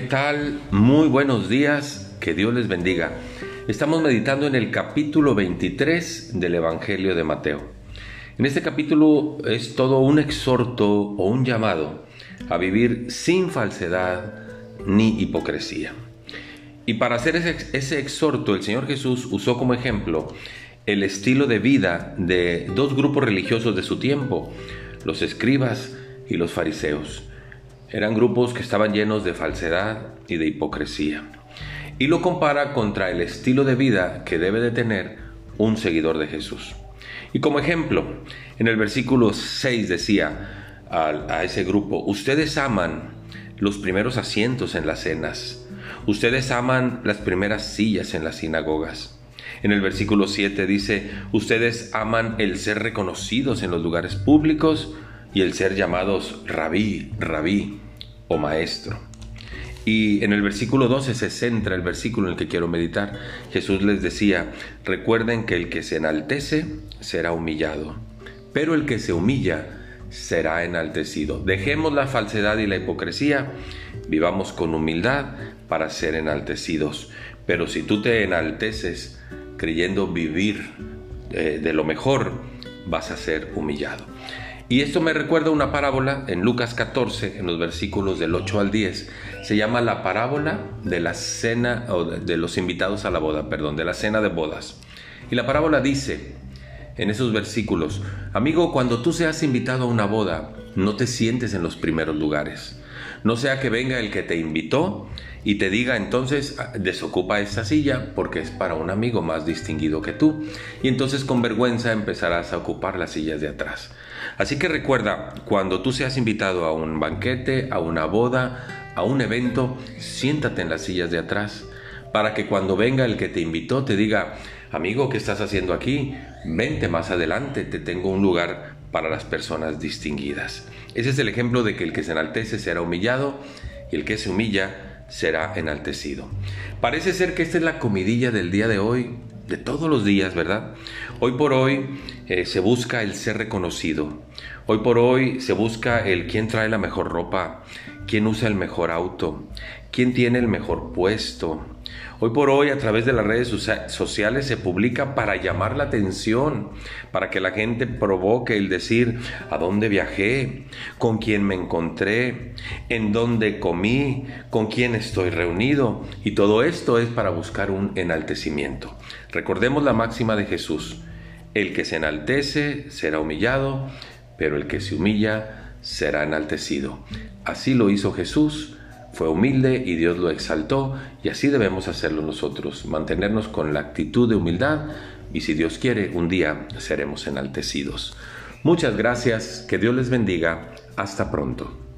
¿Qué tal? Muy buenos días, que Dios les bendiga. Estamos meditando en el capítulo 23 del Evangelio de Mateo. En este capítulo es todo un exhorto o un llamado a vivir sin falsedad ni hipocresía. Y para hacer ese, exhorto, el Señor Jesús usó como ejemplo el estilo de vida de dos grupos religiosos de su tiempo, los escribas y los fariseos. Eran grupos que estaban llenos de falsedad y de hipocresía. Y lo compara contra el estilo de vida que debe de tener un seguidor de Jesús. Y como ejemplo, en el versículo 6 decía a, a ese grupo, ustedes aman los primeros asientos en las cenas, ustedes aman las primeras sillas en las sinagogas. En el versículo 7 dice, ustedes aman el ser reconocidos en los lugares públicos, y el ser llamados rabí, rabí o maestro. Y en el versículo 12 se centra el versículo en el que quiero meditar. Jesús les decía, recuerden que el que se enaltece será humillado, pero el que se humilla será enaltecido. Dejemos la falsedad y la hipocresía, vivamos con humildad para ser enaltecidos. Pero si tú te enalteces creyendo vivir eh, de lo mejor, vas a ser humillado. Y esto me recuerda una parábola en Lucas 14, en los versículos del 8 al 10. Se llama la parábola de la cena, o de los invitados a la boda, perdón, de la cena de bodas. Y la parábola dice, en esos versículos, amigo, cuando tú seas invitado a una boda, no te sientes en los primeros lugares. No sea que venga el que te invitó y te diga entonces ah, desocupa esta silla porque es para un amigo más distinguido que tú. Y entonces con vergüenza empezarás a ocupar las sillas de atrás. Así que recuerda, cuando tú seas invitado a un banquete, a una boda, a un evento, siéntate en las sillas de atrás, para que cuando venga el que te invitó te diga, amigo, ¿qué estás haciendo aquí? Vente más adelante, te tengo un lugar para las personas distinguidas. Ese es el ejemplo de que el que se enaltece será humillado y el que se humilla será enaltecido. Parece ser que esta es la comidilla del día de hoy, de todos los días, ¿verdad? Hoy por hoy eh, se busca el ser reconocido. Hoy por hoy se busca el quién trae la mejor ropa, quién usa el mejor auto, quién tiene el mejor puesto. Hoy por hoy a través de las redes sociales se publica para llamar la atención, para que la gente provoque el decir a dónde viajé, con quién me encontré, en dónde comí, con quién estoy reunido. Y todo esto es para buscar un enaltecimiento. Recordemos la máxima de Jesús. El que se enaltece será humillado, pero el que se humilla será enaltecido. Así lo hizo Jesús, fue humilde y Dios lo exaltó y así debemos hacerlo nosotros, mantenernos con la actitud de humildad y si Dios quiere, un día seremos enaltecidos. Muchas gracias, que Dios les bendiga, hasta pronto.